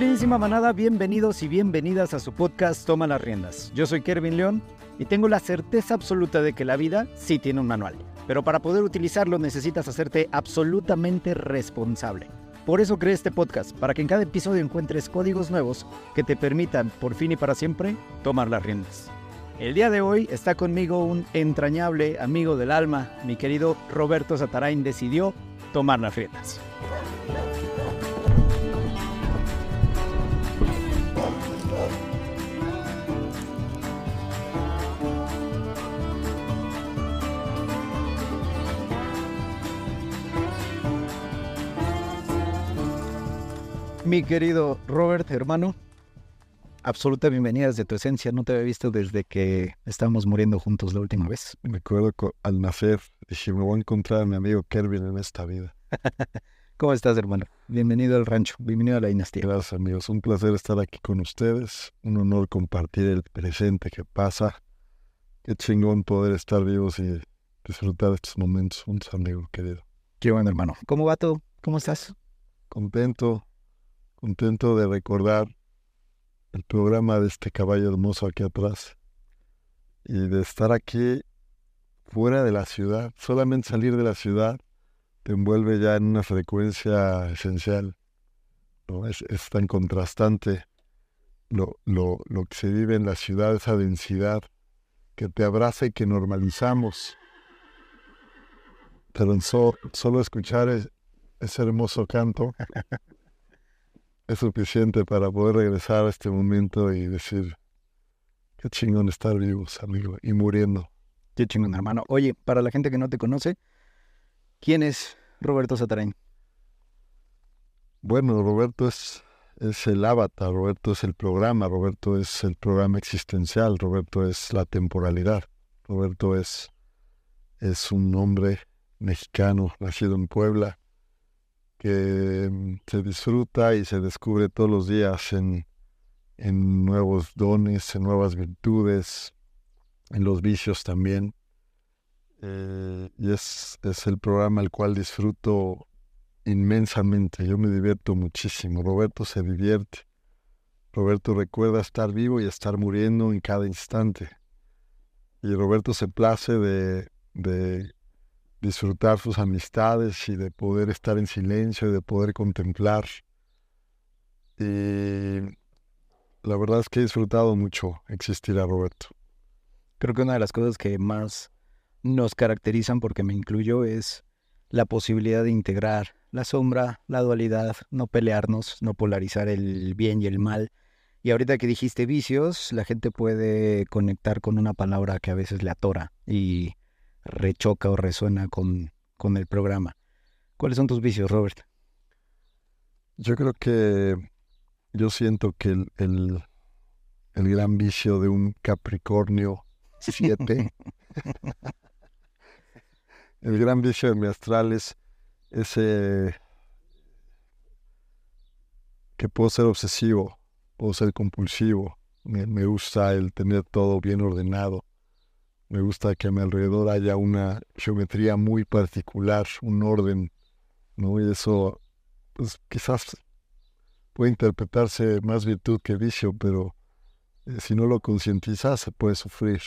Queridísima manada, bienvenidos y bienvenidas a su podcast Toma las riendas. Yo soy Kervin León y tengo la certeza absoluta de que la vida sí tiene un manual, pero para poder utilizarlo necesitas hacerte absolutamente responsable. Por eso creé este podcast, para que en cada episodio encuentres códigos nuevos que te permitan, por fin y para siempre, tomar las riendas. El día de hoy está conmigo un entrañable amigo del alma, mi querido Roberto Satarain decidió tomar las riendas. Mi querido Robert, hermano, absoluta bienvenida desde tu esencia. No te había visto desde que estábamos muriendo juntos la última vez. Me acuerdo que al nacer dije, me voy a encontrar a mi amigo Kervin en esta vida. ¿Cómo estás, hermano? Bienvenido al rancho, bienvenido a la dinastía. Gracias, amigos. Un placer estar aquí con ustedes. Un honor compartir el presente que pasa. Qué chingón poder estar vivos y disfrutar de estos momentos juntos, amigo querido. Qué bueno, hermano. ¿Cómo va todo? ¿Cómo estás? Contento, contento de recordar el programa de este caballo hermoso aquí atrás y de estar aquí fuera de la ciudad. Solamente salir de la ciudad te envuelve ya en una frecuencia esencial. ¿no? Es, es tan contrastante lo, lo, lo que se vive en la ciudad, esa densidad que te abraza y que normalizamos. Pero solo escuchar es- ese hermoso canto es suficiente para poder regresar a este momento y decir, qué chingón estar vivos, amigo, y muriendo. Qué chingón, hermano. Oye, para la gente que no te conoce, ¿quién es Roberto Satarain? Bueno, Roberto es, es el avatar, Roberto es el programa, Roberto es el programa existencial, Roberto es la temporalidad, Roberto es, es un hombre mexicano nacido en Puebla que mm, se disfruta y se descubre todos los días en, en nuevos dones, en nuevas virtudes, en los vicios también. Eh, y es, es el programa al cual disfruto inmensamente. Yo me divierto muchísimo. Roberto se divierte. Roberto recuerda estar vivo y estar muriendo en cada instante. Y Roberto se place de, de disfrutar sus amistades y de poder estar en silencio y de poder contemplar. Y la verdad es que he disfrutado mucho existir a Roberto. Creo que una de las cosas que más nos caracterizan, porque me incluyo, es la posibilidad de integrar la sombra, la dualidad, no pelearnos, no polarizar el bien y el mal. Y ahorita que dijiste vicios, la gente puede conectar con una palabra que a veces le atora y rechoca o resuena con, con el programa. ¿Cuáles son tus vicios, Robert? Yo creo que yo siento que el, el, el gran vicio de un Capricornio 7, el gran vicio de mi astral es ese que puedo ser obsesivo, puedo ser compulsivo, me, me gusta el tener todo bien ordenado, me gusta que a mi alrededor haya una geometría muy particular, un orden, ¿no? Y eso, pues quizás puede interpretarse más virtud que vicio, pero eh, si no lo concientizas se puede sufrir.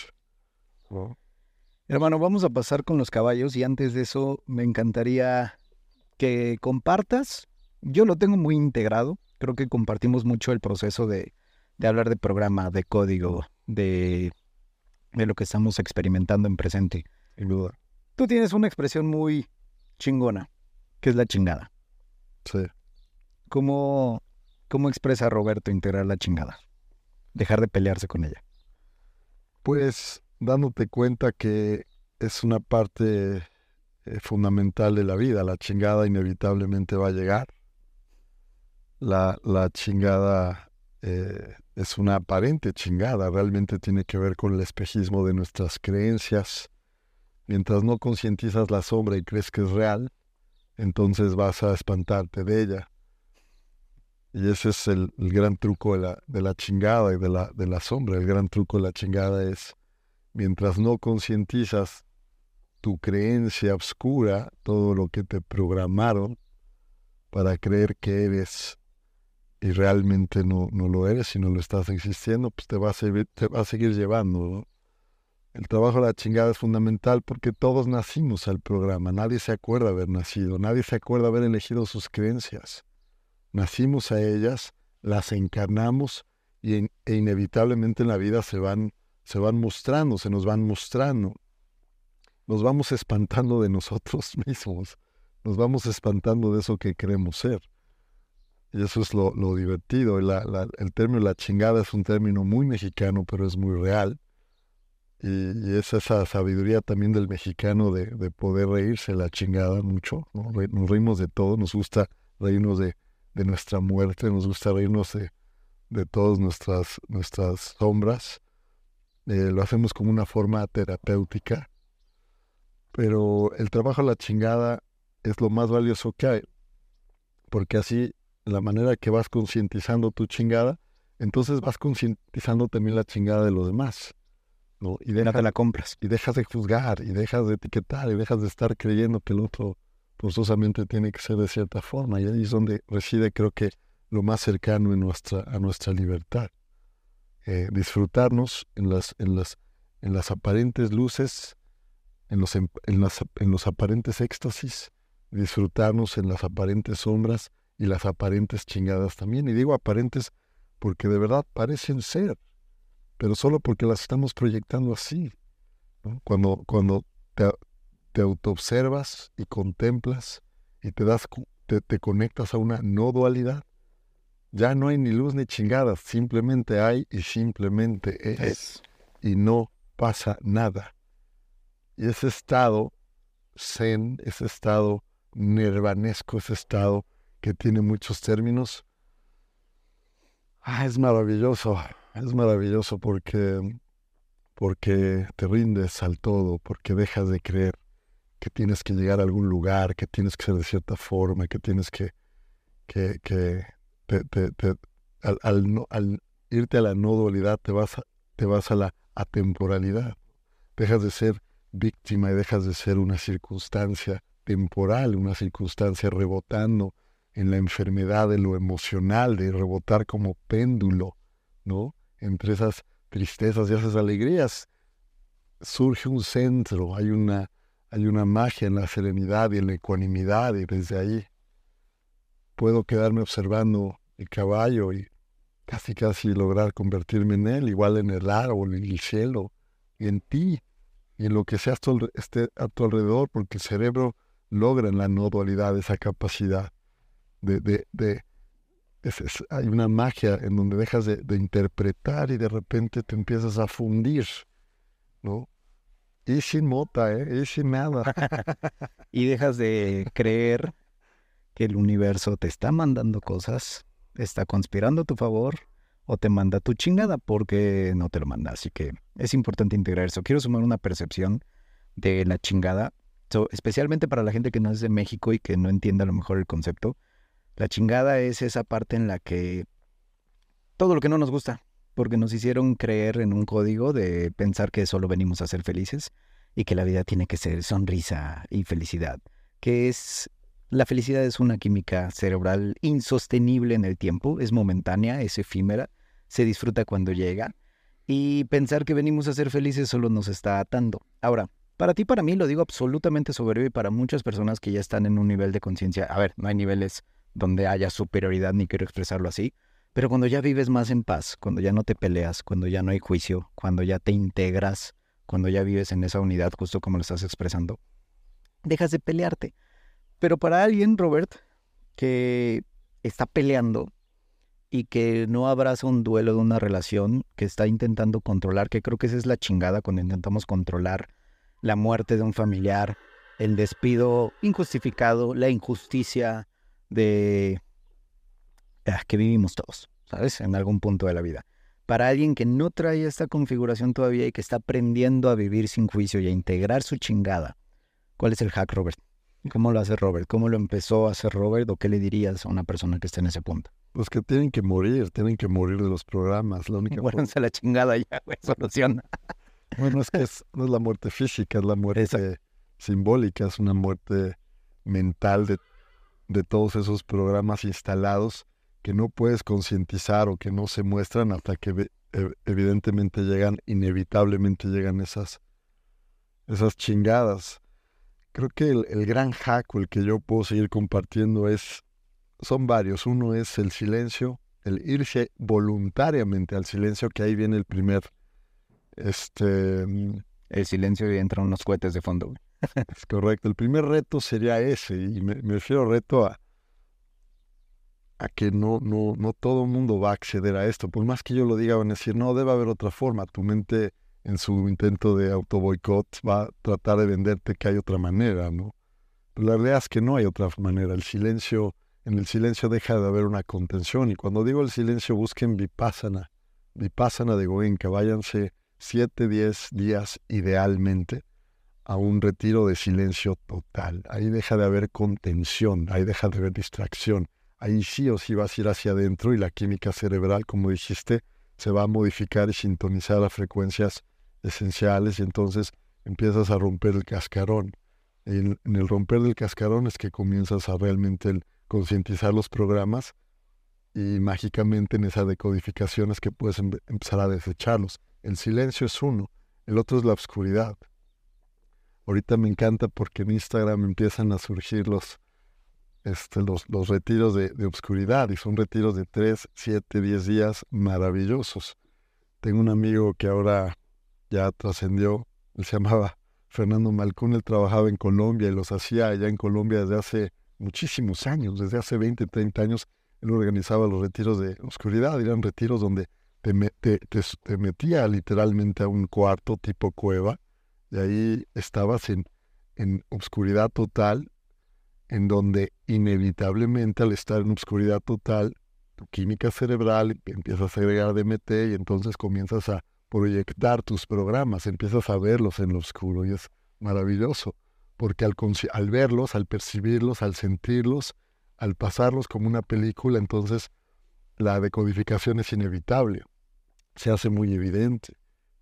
¿no? Hermano, vamos a pasar con los caballos y antes de eso me encantaría que compartas. Yo lo tengo muy integrado. Creo que compartimos mucho el proceso de, de hablar de programa, de código, de, de lo que estamos experimentando en presente. Sin duda. Tú tienes una expresión muy chingona, que es la chingada. Sí. ¿Cómo, cómo expresa Roberto integrar la chingada? Dejar de pelearse con ella. Pues dándote cuenta que es una parte eh, fundamental de la vida. La chingada inevitablemente va a llegar. La, la chingada eh, es una aparente chingada, realmente tiene que ver con el espejismo de nuestras creencias. Mientras no concientizas la sombra y crees que es real, entonces vas a espantarte de ella. Y ese es el, gran truco de la, de la chingada y de la, de la sombra. El gran truco de la chingada es, mientras no concientizas tu creencia oscura, todo lo que te programaron para creer que eres y realmente no, no lo eres y no lo estás existiendo, pues te va a, seguir, te va a seguir llevando. ¿no? El trabajo de la chingada es fundamental porque todos nacimos al programa, nadie se acuerda haber nacido, nadie se acuerda haber elegido sus creencias. Nacimos a ellas, las encarnamos y e inevitablemente en la vida se van, se van mostrando, se nos van mostrando. Nos vamos espantando de nosotros mismos, nos vamos espantando de eso que queremos ser. Y eso es lo, divertido. el término la chingada es un término muy mexicano, pero es muy real y, es esa sabiduría también del mexicano de, poder reírse la chingada mucho. nos reímos de todo, nos gusta reírnos de, nuestra muerte, nos gusta reírnos de, de todas nuestras, nuestras sombras. Eh, lo hacemos como una forma terapéutica. Pero el trabajo a la chingada es lo más valioso que hay. Porque así, la manera que vas concientizando tu chingada, entonces vas concientizando también la chingada de los demás. Y deja, la compras. Y dejas de juzgar, y dejas de etiquetar, y dejas de estar creyendo que el otro forzosamente tiene que ser de cierta forma. Y ahí es donde reside, creo que, lo más cercano en nuestra, a nuestra libertad. Eh, disfrutarnos en las, en, las, en las aparentes luces, en los, en, las, en los aparentes éxtasis, disfrutarnos en las aparentes sombras y las aparentes chingadas también. Y digo aparentes porque de verdad parecen ser pero solo porque las estamos proyectando así. Cuando, cuando te, te autoobservas y contemplas y te, das, te, conectas a una no dualidad, ya no hay ni luz ni chingadas, simplemente hay y simplemente es. Y no pasa nada. Y ese estado zen, ese estado nirvanesco, ese estado que tiene muchos términos, ah, es maravilloso es maravilloso porque, porque te rindes al todo, porque dejas de creer que tienes que llegar a algún lugar, que tienes que ser de cierta forma, que tienes que, que, que al, irte a la no dualidad te vas te vas a la atemporalidad. Dejas de ser víctima y dejas de ser una circunstancia temporal, una circunstancia rebotando en la enfermedad de lo emocional, de rebotar como péndulo, ¿no? entre esas tristezas y esas alegrías, surge un centro, hay una, hay una magia en la serenidad y en la ecuanimidad y desde ahí puedo quedarme observando el caballo y casi casi lograr convertirme en él, igual en el árbol, en el cielo, y en ti, y en lo que sea esté a tu alrededor, porque el cerebro logra en la no dualidad esa capacidad de, de, de, hay una magia en donde dejas de, interpretar y de repente te empiezas a fundir, ¿no? Y sin mota, ¿eh? Y sin nada. y dejas de creer que el universo te está mandando cosas, está conspirando a tu favor o te manda tu chingada porque no te lo manda. Así que es importante integrar eso. Quiero sumar una percepción de la chingada, especialmente para la gente que no es de México y que no entienda a lo mejor el concepto. La chingada es esa parte en la que todo lo que no nos gusta, porque nos hicieron creer en un código de pensar que solo venimos a ser felices y que la vida tiene que ser sonrisa y felicidad, que es la felicidad es una química cerebral insostenible en el tiempo, es momentánea, es efímera, se disfruta cuando llega y pensar que venimos a ser felices solo nos está atando. Ahora, para ti, para mí, lo digo absolutamente soberbio y para muchas personas que ya están en un nivel de conciencia, a ver, no hay niveles donde haya superioridad, ni quiero expresarlo así, pero cuando ya vives más en paz, cuando ya no te peleas, cuando ya no hay juicio, cuando ya te integras, cuando ya vives en esa unidad, justo como lo estás expresando, dejas de pelearte. Pero para alguien, Robert, que está peleando y que no abraza un duelo de una relación, que está intentando controlar, que creo que esa es la chingada cuando intentamos controlar la muerte de un familiar, el despido injustificado, la injusticia, de ah, que vivimos todos, ¿sabes? En algún punto de la vida. Para alguien que no trae esta configuración todavía y que está aprendiendo a vivir sin juicio y a integrar su chingada, ¿cuál es el hack, Robert? ¿Cómo lo hace Robert? ¿Cómo lo empezó a hacer Robert? ¿O qué le dirías a una persona que está en ese punto? Pues que tienen que morir, tienen que morir de los programas. La única bueno, se la chingada ya, güey, soluciona. Bueno, es que no es la muerte física, es la muerte simbólica, es una muerte mental de de todos esos programas instalados que no puedes concientizar o que no se muestran hasta que evidentemente llegan, inevitablemente llegan esas, esas chingadas. Creo que el, el gran hack el que yo puedo seguir compartiendo es, son varios. Uno es el silencio, el irse voluntariamente al silencio, que ahí viene el primer, este... El silencio y entran unos cohetes de fondo. Es correcto. El primer reto sería ese, y me, me refiero reto a, a que no, no, no todo el mundo va a acceder a esto. Por más que yo lo diga, van a decir, no, debe haber otra forma. Tu mente en su intento de auto boicot va a tratar de venderte que hay otra manera, ¿no? Pero la realidad es que no hay otra manera. El silencio, en el silencio deja de haber una contención. Y cuando digo el silencio, busquen vipassana, vipassana de Goenka, váyanse siete, diez días idealmente a un retiro de silencio total. Ahí deja de haber contención, ahí deja de haber distracción. Ahí sí o sí vas a ir hacia adentro y la química cerebral, como dijiste, se va a modificar y sintonizar a frecuencias esenciales y entonces empiezas a romper el cascarón. En, el romper del cascarón es que comienzas a realmente concientizar los programas y mágicamente en esa decodificación es que puedes empezar a desecharlos. El silencio es uno, el otro es la oscuridad. Ahorita me encanta porque en Instagram empiezan a surgir los, este, los, los retiros de, obscuridad y son retiros de 3, 7, 10 días maravillosos. Tengo un amigo que ahora ya trascendió, él se llamaba Fernando Malcún, él trabajaba en Colombia y los hacía allá en Colombia desde hace muchísimos años, desde hace 20, 30 años, él organizaba los retiros de oscuridad, eran retiros donde te, te, metía literalmente a un cuarto tipo cueva, y ahí estabas en, en oscuridad total, en donde inevitablemente al estar en oscuridad total, tu química cerebral empieza a segregar DMT y entonces comienzas a proyectar tus programas, empiezas a verlos en lo oscuro y es maravilloso, porque al, al verlos, al percibirlos, al sentirlos, al pasarlos como una película, entonces la decodificación es inevitable, se hace muy evidente.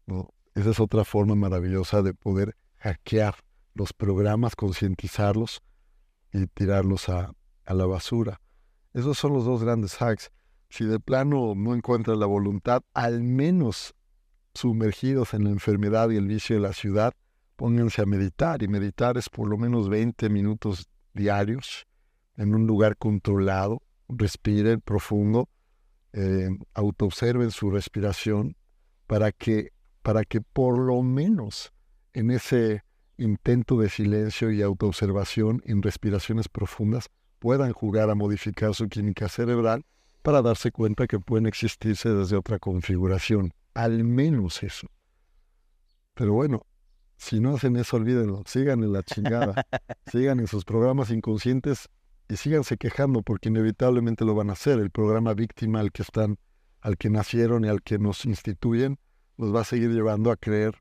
¿no? Esa es otra forma maravillosa de poder hackear los programas, concientizarlos y tirarlos a, a, la basura. Esos son los dos grandes hacks. Si de plano no encuentras la voluntad, al menos sumergidos en la enfermedad y el vicio de la ciudad, pónganse a meditar. Y meditar es por lo menos 20 minutos diarios en un lugar controlado. Respiren profundo, eh, autoobserven su respiración para que, para que por lo menos en ese intento de silencio y autoobservación en respiraciones profundas puedan jugar a modificar su química cerebral para darse cuenta que pueden existirse desde otra configuración al menos eso. Pero bueno, si no hacen eso, olvídenlo. Sigan en la chingada. sigan en sus programas inconscientes y síganse quejando porque inevitablemente lo van a hacer. El programa víctima al que están, al que nacieron y al que nos instituyen, los va a seguir llevando a creer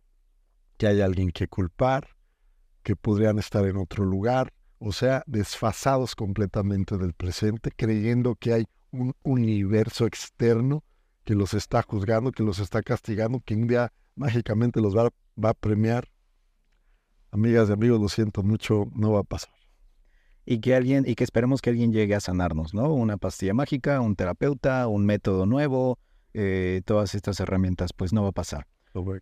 que hay alguien que culpar, que podrían estar en otro lugar, o sea, desfasados completamente del presente, creyendo que hay un universo externo que los está juzgando, que los está castigando, que un día mágicamente los va, va a premiar. Amigas y amigos, lo siento mucho, no va a pasar. Y que alguien, y que esperemos que alguien llegue a sanarnos, ¿no? Una pastilla mágica, un terapeuta, un método nuevo, eh, todas estas herramientas, pues no va a pasar.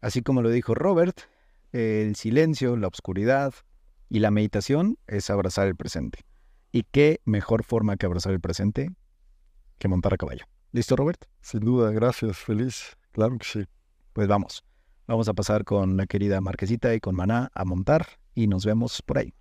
Así como lo dijo Robert, el silencio, la oscuridad y la meditación es abrazar el presente. ¿Y qué mejor forma que abrazar el presente que montar a caballo? ¿Listo, Robert? Sin duda, gracias, feliz. Claro que sí. Pues vamos. Vamos a pasar con la querida Marquesita y con Maná a montar y nos vemos por ahí.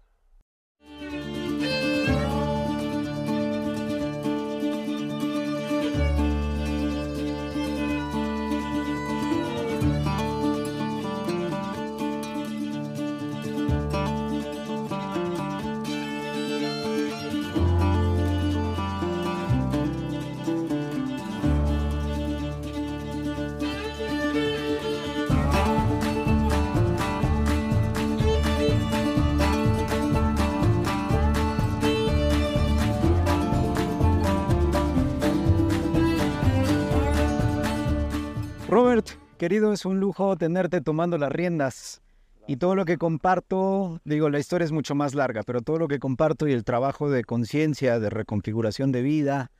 Robert, querido, es un lujo tenerte tomando las riendas. Y todo lo que comparto, digo, la historia es mucho más larga, pero todo lo que comparto y el trabajo de conciencia, de reconfiguración de vida,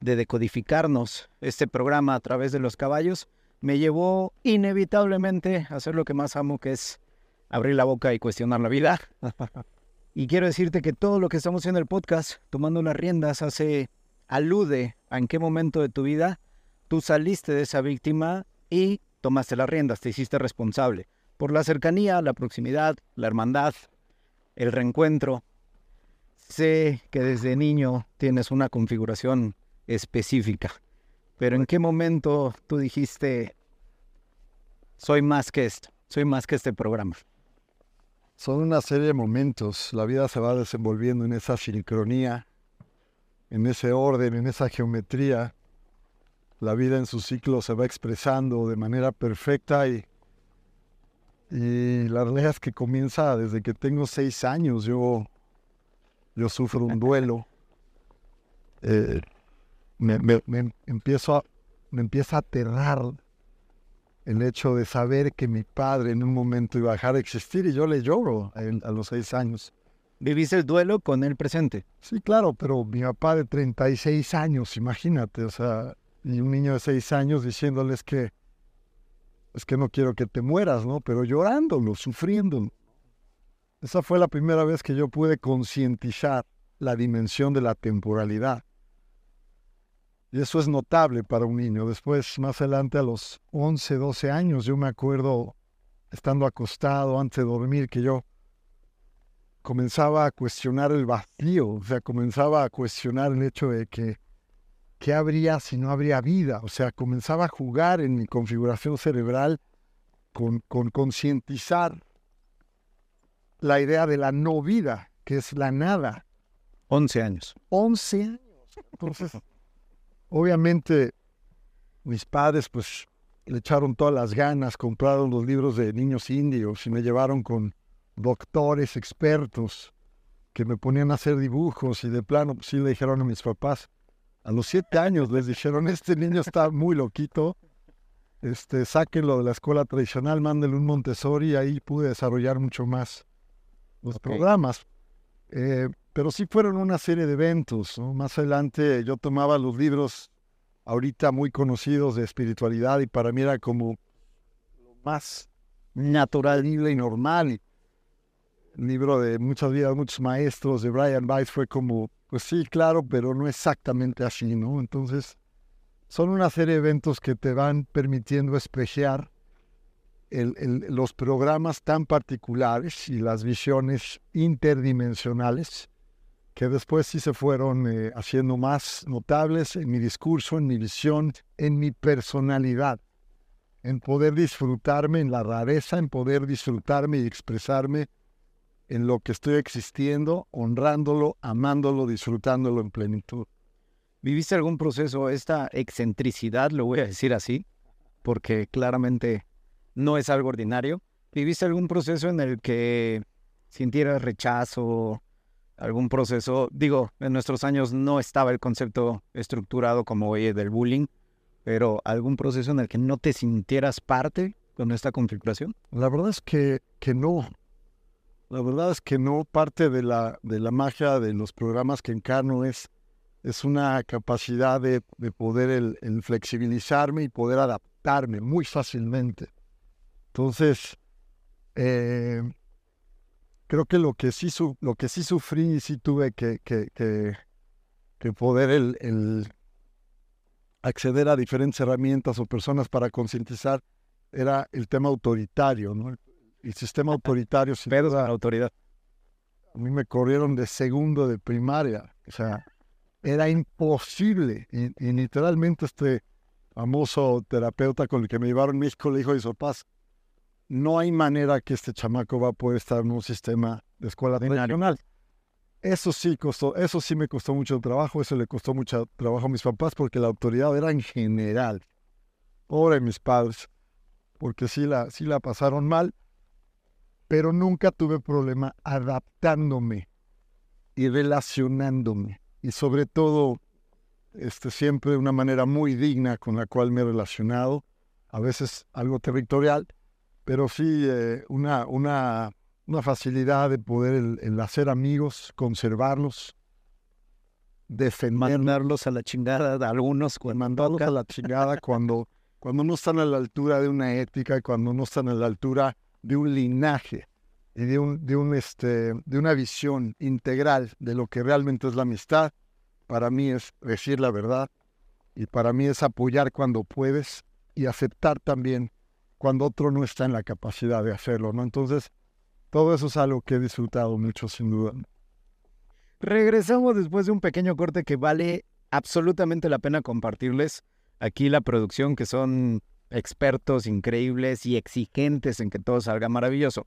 de decodificarnos este programa a través de los caballos me llevó inevitablemente a hacer lo que más amo, que es abrir la boca y cuestionar la vida. y quiero decirte que todo lo que estamos haciendo en el podcast, tomando las riendas, hace alude a en qué momento de tu vida tú saliste de esa víctima y tomaste las riendas, te hiciste responsable por la cercanía, la proximidad, la hermandad, el reencuentro. Sé que desde niño tienes una configuración específica, pero ¿en qué momento tú dijiste, soy más que esto, soy más que este programa? Son una serie de momentos, la vida se va desenvolviendo en esa sincronía, en ese orden, en esa geometría. La vida en su ciclo se va expresando de manera perfecta y, y la realidad es que comienza desde que tengo seis años. Yo, yo sufro un duelo. Eh, me, empiezo a, me empieza a aterrar el hecho de saber que mi padre en un momento iba a dejar de existir y yo le lloro a, los seis años. ¿Vivís el duelo con él presente? Sí, claro, pero mi papá de 36 años, imagínate, o sea, y un niño de seis años diciéndoles que es que no quiero que te mueras, ¿no? Pero llorándolo, sufriendo. Esa fue la primera vez que yo pude concientizar la dimensión de la temporalidad. Y eso es notable para un niño. Después, más adelante, a los 11, 12 años, yo me acuerdo estando acostado antes de dormir que yo comenzaba a cuestionar el vacío, o sea, comenzaba a cuestionar el hecho de que qué habría si no habría vida, o sea, comenzaba a jugar en mi configuración cerebral con, con concientizar la idea de la no vida, que es la nada. 11 años. 11 años. Entonces, Obviamente, mis padres, pues, le echaron todas las ganas, compraron los libros de niños indios y me llevaron con doctores expertos que me ponían a hacer dibujos y de plano, pues sí le dijeron a mis papás, a los siete años les dijeron, este niño está muy loquito, este, sáquenlo de la escuela tradicional, mándenle un Montessori y ahí pude desarrollar mucho más los programas. Eh, pero sí fueron una serie de eventos. Más adelante yo tomaba los libros ahorita muy conocidos de espiritualidad y para mí era como lo más natural y normal. El libro de Muchas vidas, muchos maestros de Brian Weiss fue como, pues sí, claro, pero no exactamente así, ¿no? Entonces, son una serie de eventos que te van permitiendo espejear los programas tan particulares y las visiones interdimensionales que después sí se fueron eh, haciendo más notables en mi discurso, en mi visión, en mi personalidad, en poder disfrutarme en la rareza, en poder disfrutarme y expresarme en lo que estoy existiendo, honrándolo, amándolo, disfrutándolo en plenitud. ¿Viviste algún proceso, esta excentricidad, lo voy a decir así, porque claramente no es algo ordinario? ¿Viviste algún proceso en el que sintieras rechazo, algún proceso, digo, en nuestros años no estaba el concepto estructurado como hoy del bullying, pero algún proceso en el que no te sintieras parte con esta configuración? La verdad es que, que no. La verdad es que no. Parte de la, de la magia de los programas que encarno es, es una capacidad de, poder el, flexibilizarme y poder adaptarme muy fácilmente. Entonces, eh, creo que lo que sí, lo que sí sufrí y sí tuve que, que, que, poder el, acceder a diferentes herramientas o personas para concientizar era el tema autoritario, ¿no? El sistema autoritario. Sin la autoridad. A mí me corrieron de segundo de primaria. O sea, era imposible. Y, literalmente este famoso terapeuta con el que me llevaron México le dijo papás, no hay manera que este chamaco va a poder estar en un sistema de escuela tradicional. Eso sí costó, eso sí me costó mucho trabajo, eso le costó mucho trabajo a mis papás porque la autoridad era en general. Pobre mis padres, porque sí la, sí la pasaron mal, pero nunca tuve problema adaptándome y relacionándome. Y sobre todo, este, siempre de una manera muy digna con la cual me he relacionado, a veces algo territorial, pero sí eh, una, una, una, facilidad de poder el, hacer amigos, conservarlos, defender, Mandarlos a la chingada a algunos cuando mandarlos toca. a la chingada cuando, cuando no están a la altura de una ética y cuando no están a la altura de un linaje y de, un, de, un, este, de una visión integral de lo que realmente es la amistad. Para mí es decir la verdad y para mí es apoyar cuando puedes y aceptar también cuando otro no está en la capacidad de hacerlo, ¿no? Entonces, todo eso es algo que he disfrutado mucho, sin duda. Regresamos después de un pequeño corte que vale absolutamente la pena compartirles. Aquí la producción, que son expertos increíbles y exigentes en que todo salga maravilloso.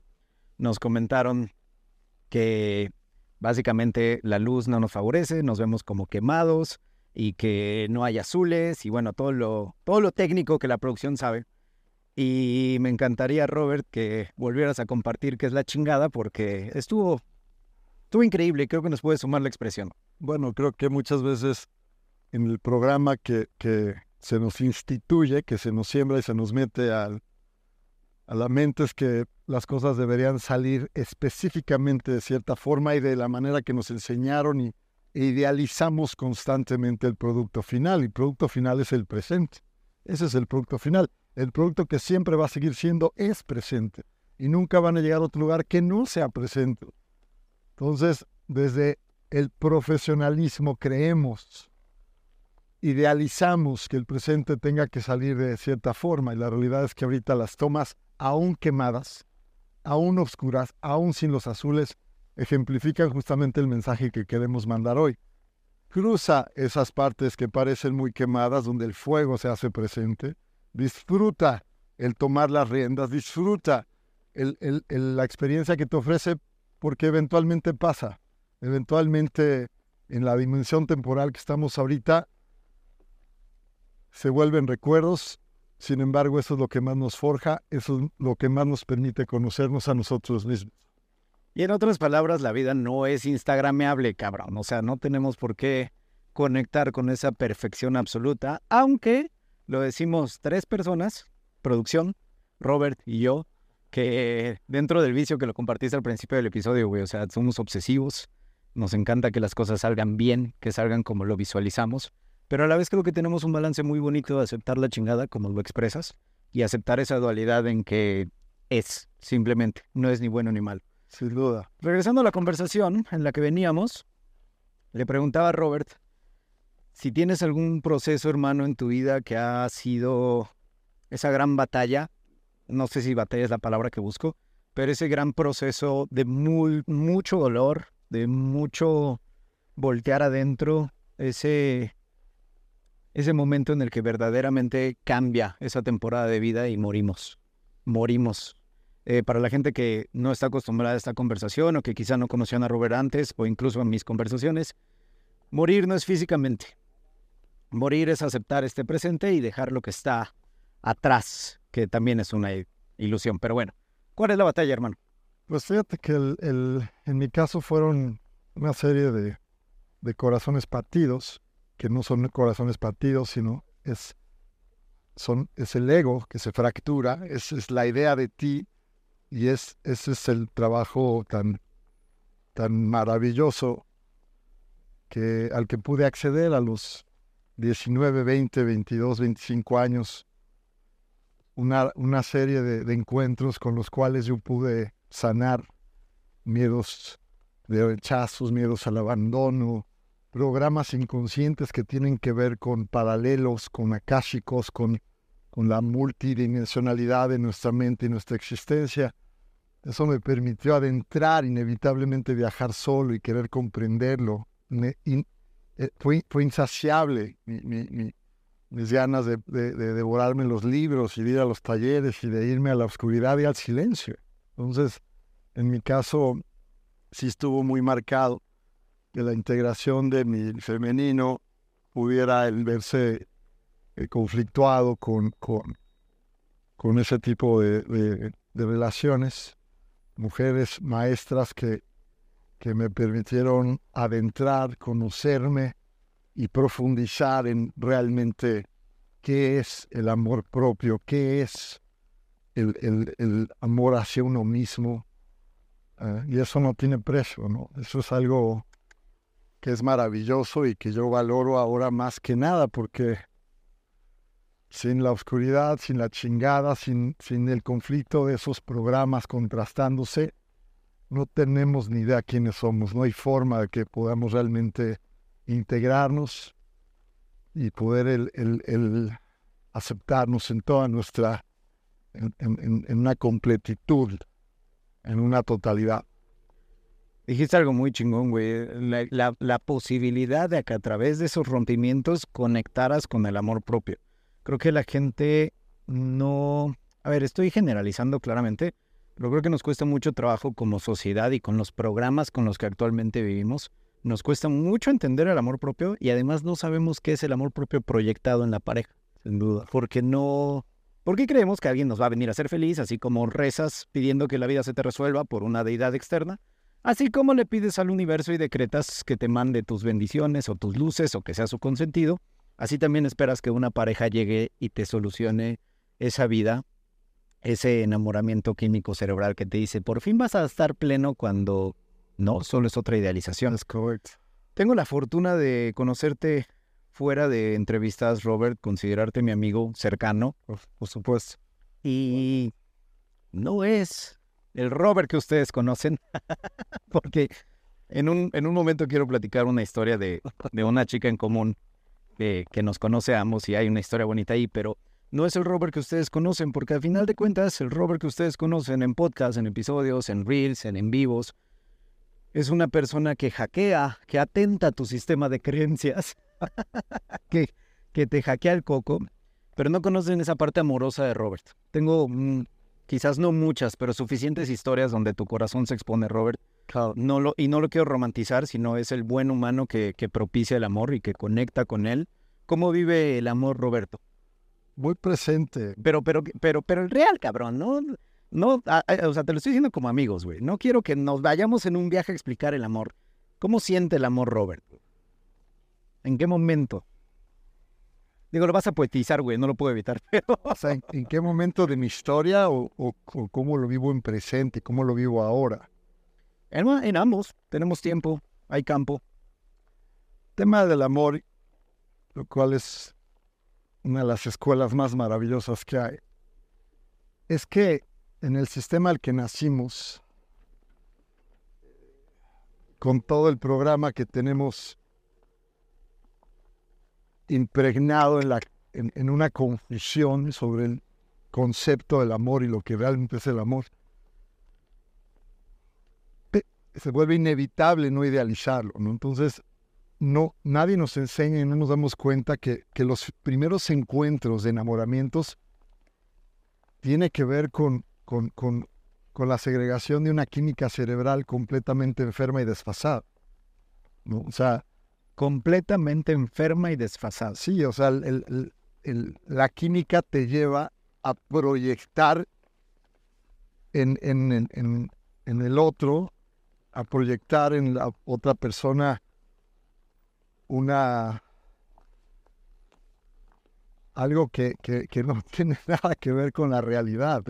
Nos comentaron que básicamente la luz no nos favorece, nos vemos como quemados y que no hay azules y bueno, todo lo, todo lo técnico que la producción sabe. Y me encantaría, Robert, que volvieras a compartir qué es la chingada porque estuvo, estuvo increíble creo que nos puede sumar la expresión. Bueno, creo que muchas veces en el programa que, que se nos instituye, que se nos siembra y se nos mete al, a la mente es que las cosas deberían salir específicamente de cierta forma y de la manera que nos enseñaron y e idealizamos constantemente el producto final. Y producto final es el presente. Ese es el producto final. El producto que siempre va a seguir siendo es presente. Y nunca van a llegar a otro lugar que no sea presente. Entonces, desde el profesionalismo creemos, idealizamos que el presente tenga que salir de cierta forma. Y la realidad es que ahorita las tomas aún quemadas, aún oscuras, aún sin los azules, ejemplifican justamente el mensaje que queremos mandar hoy. Cruza esas partes que parecen muy quemadas, donde el fuego se hace presente. Disfruta el tomar las riendas, disfruta la experiencia que te ofrece porque eventualmente pasa. Eventualmente en la dimensión temporal que estamos ahorita se vuelven recuerdos. Sin embargo, eso es lo que más nos forja, eso es lo que más nos permite conocernos a nosotros mismos. Y en otras palabras, la vida no es instagrameable, cabrón. O sea, no tenemos por qué conectar con esa perfección absoluta, aunque lo decimos tres personas, producción, Robert y yo, que dentro del vicio que lo compartiste al principio del episodio, güey, o sea, somos obsesivos, nos encanta que las cosas salgan bien, que salgan como lo visualizamos, pero a la vez creo que tenemos un balance muy bonito de aceptar la chingada como lo expresas y aceptar esa dualidad en que es, simplemente, no es ni bueno ni malo. Sin duda. Regresando a la conversación en la que veníamos, le preguntaba a Robert si tienes algún proceso, hermano, en tu vida que ha sido esa gran batalla, no sé si batalla es la palabra que busco, pero ese gran proceso de muy, mucho dolor, de mucho voltear adentro, ese, ese momento en el que verdaderamente cambia esa temporada de vida y morimos, morimos eh, para la gente que no está acostumbrada a esta conversación o que quizá no conocían a Robert antes o incluso en mis conversaciones, morir no es físicamente. Morir es aceptar este presente y dejar lo que está atrás, que también es una ilusión. Pero bueno, ¿cuál es la batalla, hermano? Pues fíjate que el, en mi caso fueron una serie de, de corazones partidos, que no son corazones partidos, sino es, son, es el ego que se fractura, es, es la idea de ti y es, ese es el trabajo tan, tan maravilloso que, al que pude acceder a los 19, 20, 22, 25 años. Una, una serie de, de encuentros con los cuales yo pude sanar miedos de rechazos, miedos al abandono, programas inconscientes que tienen que ver con paralelos, con akáshicos, con con la multidimensionalidad de nuestra mente y nuestra existencia. Eso me permitió adentrar, inevitablemente viajar solo y querer comprenderlo. Eh, fue, insaciable mi, mis ganas de, de, de, devorarme los libros y de ir a los talleres y de irme a la oscuridad y al silencio. Entonces, en mi caso, sí estuvo muy marcado que la integración de mi femenino pudiera el verse eh, conflictuado con, con, con, ese tipo de, de, de, relaciones, mujeres maestras que, que me permitieron adentrar, conocerme y profundizar en realmente qué es el amor propio, qué es el, el, amor hacia uno mismo. Uh, y eso no tiene precio, ¿no? Eso es algo que es maravilloso y que yo valoro ahora más que nada, porque sin la oscuridad, sin la chingada, sin, sin el conflicto de esos programas contrastándose, no tenemos ni idea quiénes somos, no hay forma de que podamos realmente integrarnos y poder el, el, aceptarnos en toda nuestra, en, una completitud, en una totalidad. Dijiste algo muy chingón, güey. La, posibilidad de que a través de esos rompimientos conectaras con el amor propio. Creo que la gente no... A ver, estoy generalizando claramente, pero creo que nos cuesta mucho trabajo como sociedad y con los programas con los que actualmente vivimos. Nos cuesta mucho entender el amor propio y además no sabemos qué es el amor propio proyectado en la pareja. Sin duda. Porque no... Porque creemos que alguien nos va a venir a ser feliz, así como rezas pidiendo que la vida se te resuelva por una deidad externa, así como le pides al universo y decretas que te mande tus bendiciones o tus luces o que sea su consentido, así también esperas que una pareja llegue y te solucione esa vida ese enamoramiento químico cerebral que te dice, por fin vas a estar pleno cuando no, solo es otra idealización. Es correcto. Tengo la fortuna de conocerte fuera de entrevistas, Robert, considerarte mi amigo cercano, por, por supuesto. Y no es el Robert que ustedes conocen, porque en un, en un momento quiero platicar una historia de, de una chica en común que, que nos conoce ambos y hay una historia bonita ahí, pero no es el Robert que ustedes conocen, porque al final de cuentas el Robert que ustedes conocen en podcasts, en episodios, en reels, en en vivos, es una persona que hackea, que atenta a tu sistema de creencias, que, que te hackea el coco, pero no conocen esa parte amorosa de Robert. Tengo quizás no muchas, pero suficientes historias donde tu corazón se expone, Robert. No lo, y no lo quiero romantizar, sino es el buen humano que, que propicia el amor y que conecta con él. ¿Cómo vive el amor, Roberto? muy presente. Pero, pero, pero, pero el real, cabrón, ¿no? No, a, a, o sea, te lo estoy diciendo como amigos, güey. No quiero que nos vayamos en un viaje a explicar el amor. ¿Cómo siente el amor, Robert? ¿En qué momento? Digo, lo vas a poetizar, güey, no lo puedo evitar, pero... O sea, ¿en, qué momento de mi historia o, o, o, cómo lo vivo en presente, cómo lo vivo ahora? En, en ambos, tenemos tiempo, hay campo. Tema del amor, lo cual es una de las escuelas más maravillosas que hay, es que en el sistema al que nacimos, con todo el programa que tenemos impregnado en, la, en, en una confusión sobre el concepto del amor y lo que realmente es el amor, se vuelve inevitable no idealizarlo, ¿no? Entonces, no, nadie nos enseña y no nos damos cuenta que, que los primeros encuentros de enamoramientos tiene que ver con, con, con, con, la segregación de una química cerebral completamente enferma y desfasada. ¿no? O sea, completamente enferma y desfasada. Sí, o sea, el, la química te lleva a proyectar en, el otro, a proyectar en la otra persona una algo que, que, no tiene nada que ver con la realidad.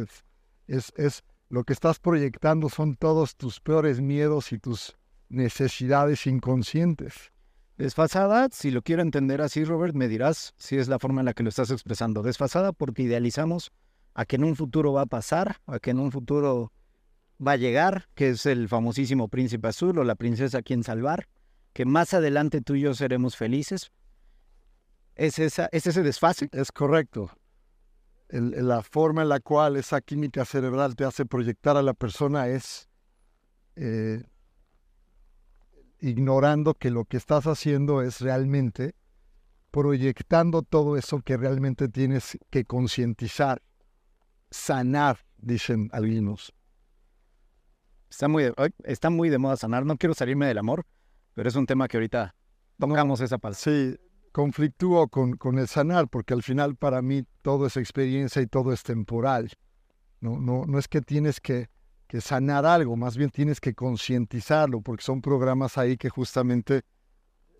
Es, lo que estás proyectando son todos tus peores miedos y tus necesidades inconscientes. Desfasada, si lo quiero entender así, Robert, me dirás si es la forma en la que lo estás expresando. Desfasada porque idealizamos a que en un futuro va a pasar, a que en un futuro va a llegar, que es el famosísimo príncipe azul o la princesa a quien salvar que más adelante tú y yo seremos felices. ¿Es, esa, ¿es ese desfase? Es correcto. La forma en la cual esa química cerebral te hace proyectar a la persona es eh, ignorando que lo que estás haciendo es realmente proyectando todo eso que realmente tienes que concientizar, sanar, dicen algunos. Está muy, de, está muy de moda sanar. No quiero salirme del amor, pero es un tema que ahorita tocamos esa parte. Sí, conflictúo con, con el sanar, porque al final para mí todo es experiencia y todo es temporal. No, no, no es que tienes que, que sanar algo, más bien tienes que concientizarlo, porque son programas ahí que justamente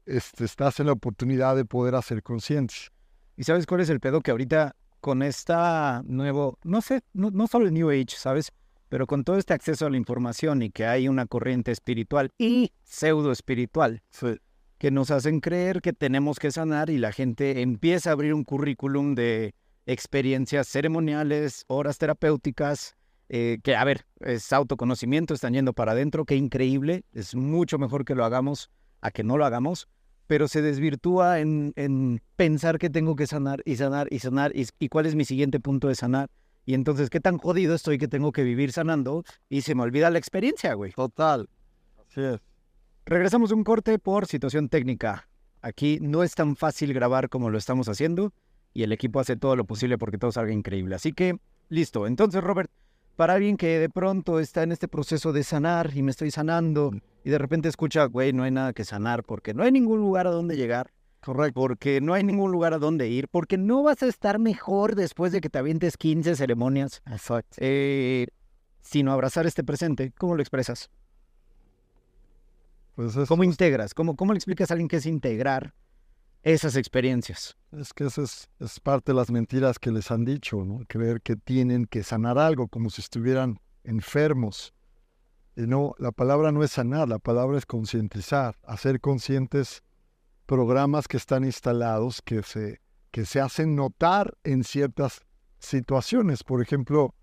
este, estás en la oportunidad de poder hacer conciencia. ¿Y sabes cuál es el pedo? Que ahorita con esta nuevo, no sé, no, no solo el New Age, ¿sabes? Pero con todo este acceso a la información y que hay una corriente espiritual y pseudo espiritual, sí. que nos hacen creer que tenemos que sanar y la gente empieza a abrir un currículum de experiencias ceremoniales, horas terapéuticas, eh, que a ver, es autoconocimiento, están yendo para adentro, qué increíble, es mucho mejor que lo hagamos a que no lo hagamos, pero se desvirtúa en, en pensar que tengo que sanar y sanar y sanar y, y cuál es mi siguiente punto de sanar. Y entonces, ¿qué tan jodido estoy que tengo que vivir sanando? Y se me olvida la experiencia, güey. Total. Así es. Regresamos un corte por situación técnica. Aquí no es tan fácil grabar como lo estamos haciendo y el equipo hace todo lo posible porque todo salga increíble. Así que, listo. Entonces, Robert, para alguien que de pronto está en este proceso de sanar y me estoy sanando y de repente escucha, güey, no hay nada que sanar porque no hay ningún lugar a donde llegar. Correcto. Porque no hay ningún lugar a donde ir, porque no vas a estar mejor después de que te avientes 15 ceremonias. Exacto. Eh, sino abrazar este presente. ¿Cómo lo expresas? Pues es, ¿Cómo integras? ¿Cómo, ¿Cómo le explicas a alguien qué es integrar esas experiencias? es que eso es, parte de las mentiras que les han dicho, ¿no? Creer que tienen que sanar algo como si estuvieran enfermos. Y no, la palabra no es sanar, la palabra es concientizar, hacer conscientes programas que están instalados, que se, que se hacen notar en ciertas situaciones. Por ejemplo,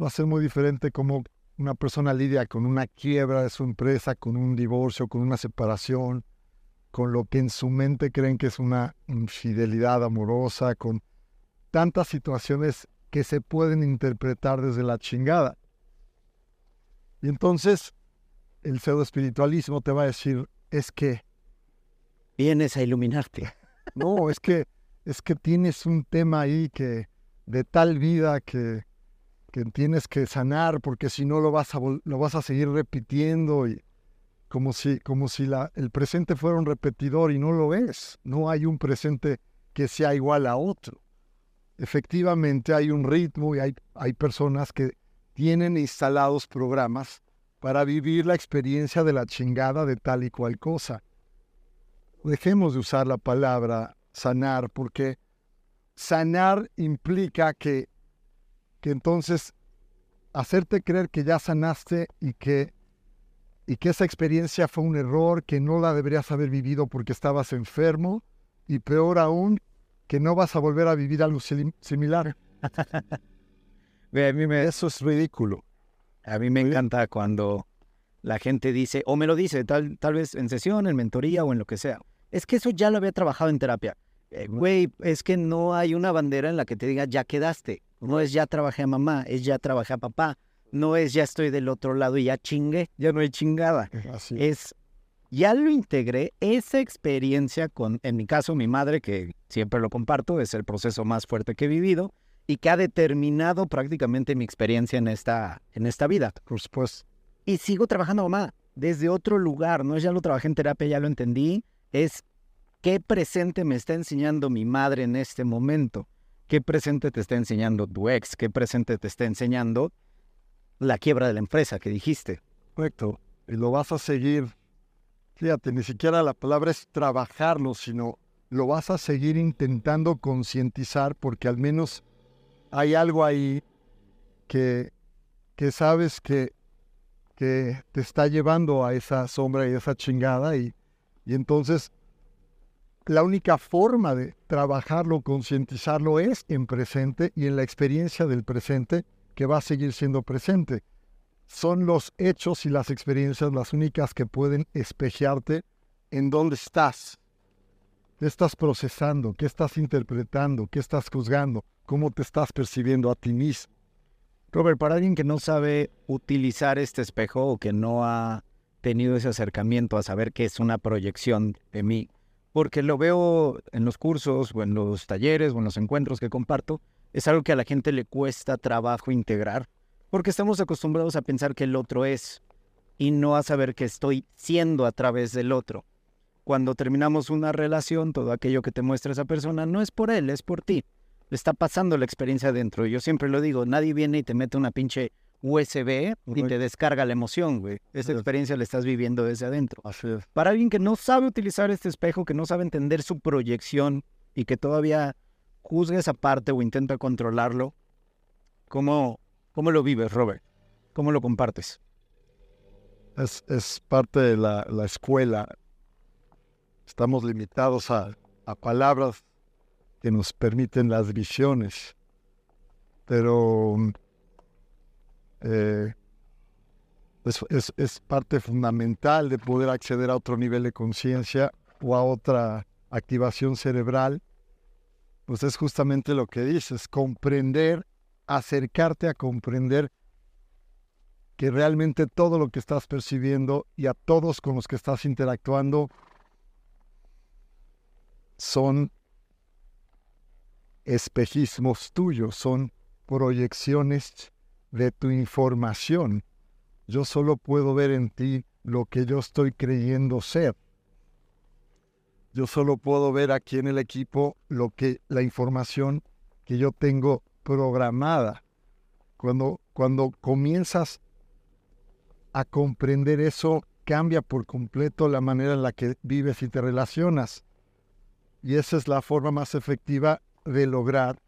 va a ser muy diferente cómo una persona lidia con una quiebra de su empresa, con un divorcio, con una separación, con lo que en su mente creen que es una infidelidad amorosa, con tantas situaciones que se pueden interpretar desde la chingada. Y entonces el pseudo espiritualismo te va a decir, es que, Vienes a iluminarte. no, es que, es que tienes un tema ahí que de tal vida que, que tienes que sanar porque si no lo vas a, lo vas a seguir repitiendo y como si, como si la, el presente fuera un repetidor y no lo es. No hay un presente que sea igual a otro. Efectivamente hay un ritmo y hay, hay personas que tienen instalados programas para vivir la experiencia de la chingada de tal y cual cosa. Dejemos de usar la palabra sanar porque sanar implica que, que entonces hacerte creer que ya sanaste y que, y que esa experiencia fue un error, que no la deberías haber vivido porque estabas enfermo y peor aún, que no vas a volver a vivir algo sim- similar. A mí me, Eso es ridículo. a mí me encanta cuando la gente dice, o me lo dice, tal, tal vez en sesión, en mentoría o en lo que sea. Es que eso ya lo había trabajado en terapia. Eh, Güey, es que no hay una bandera en la que te diga ya quedaste. No es ya trabajé a mamá, es ya trabajé a papá. No es ya estoy del otro lado y ya chingué, ya no hay chingada. Así Es ya lo integré, esa experiencia con, en mi caso, mi madre, que siempre lo comparto, es el proceso más fuerte que he vivido y que ha determinado prácticamente mi experiencia en esta, en esta vida. por supuesto. Y sigo trabajando, mamá, desde otro lugar, no es ya lo trabajé en terapia, ya lo entendí, es qué presente me está enseñando mi madre en este momento, qué presente te está enseñando tu ex, qué presente te está enseñando la quiebra de la empresa que dijiste. Correcto. Y lo vas a seguir. Fíjate, ni siquiera la palabra es trabajarlo, sino lo vas a seguir intentando concientizar porque al menos hay algo ahí que, que sabes que, que te está llevando a esa sombra y esa chingada y, y entonces la única forma de trabajarlo, concientizarlo es en presente y en la experiencia del presente que va a seguir siendo presente son los hechos y las experiencias las únicas que pueden espejearte en dónde estás. ¿Qué estás procesando? ¿Qué estás interpretando? ¿Qué estás juzgando? ¿Cómo te estás percibiendo a ti mismo? Robert, para alguien que no sabe utilizar este espejo o que no ha tenido ese acercamiento a saber qué es una proyección de mí, porque lo veo en los cursos o en los talleres o en los encuentros que comparto, es algo que a la gente le cuesta trabajo integrar, porque estamos acostumbrados a pensar que el otro es y no a saber que estoy siendo a través del otro. Cuando terminamos una relación, todo aquello que te muestra esa persona no es por él, es por ti le está pasando la experiencia adentro. Yo siempre lo digo, nadie viene y te mete una pinche USB y te descarga la emoción, güey. Esa experiencia la estás viviendo desde adentro. Para alguien que no sabe utilizar este espejo, que no sabe entender su proyección y que todavía juzga esa parte o intenta controlarlo, ¿cómo, cómo lo vives, Robert? ¿Cómo lo compartes? Es, es parte de la, la escuela. Estamos limitados a, a palabras que nos permiten las visiones. Pero eh, es, es, es, parte fundamental de poder acceder a otro nivel de conciencia o a otra activación cerebral. Pues es justamente lo que dices, comprender, acercarte a comprender que realmente todo lo que estás percibiendo y a todos con los que estás interactuando son espejismos tuyos, son proyecciones de tu información. Yo solo puedo ver en ti lo que yo estoy creyendo ser. Yo solo puedo ver aquí en el equipo lo que la información que yo tengo programada. Cuando, cuando comienzas a comprender eso, cambia por completo la manera en la que vives y te relacionas. Y esa es la forma más efectiva de lograr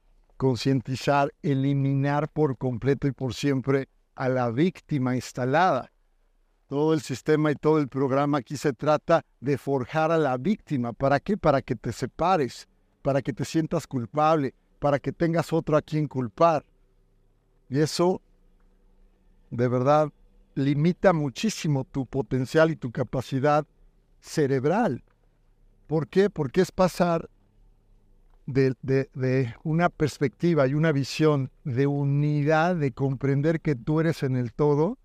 concientizar, eliminar por completo y por siempre a la víctima instalada. Todo el sistema y todo el programa aquí se trata de forjar a la víctima. ¿Para qué? Para que te separes, para que te sientas culpable, para que tengas otro a quien culpar. Y eso, de verdad, limita muchísimo tu potencial y tu capacidad cerebral. ¿Por qué? Porque es pasar de, una perspectiva y una visión de unidad, de comprender que tú eres en el todo,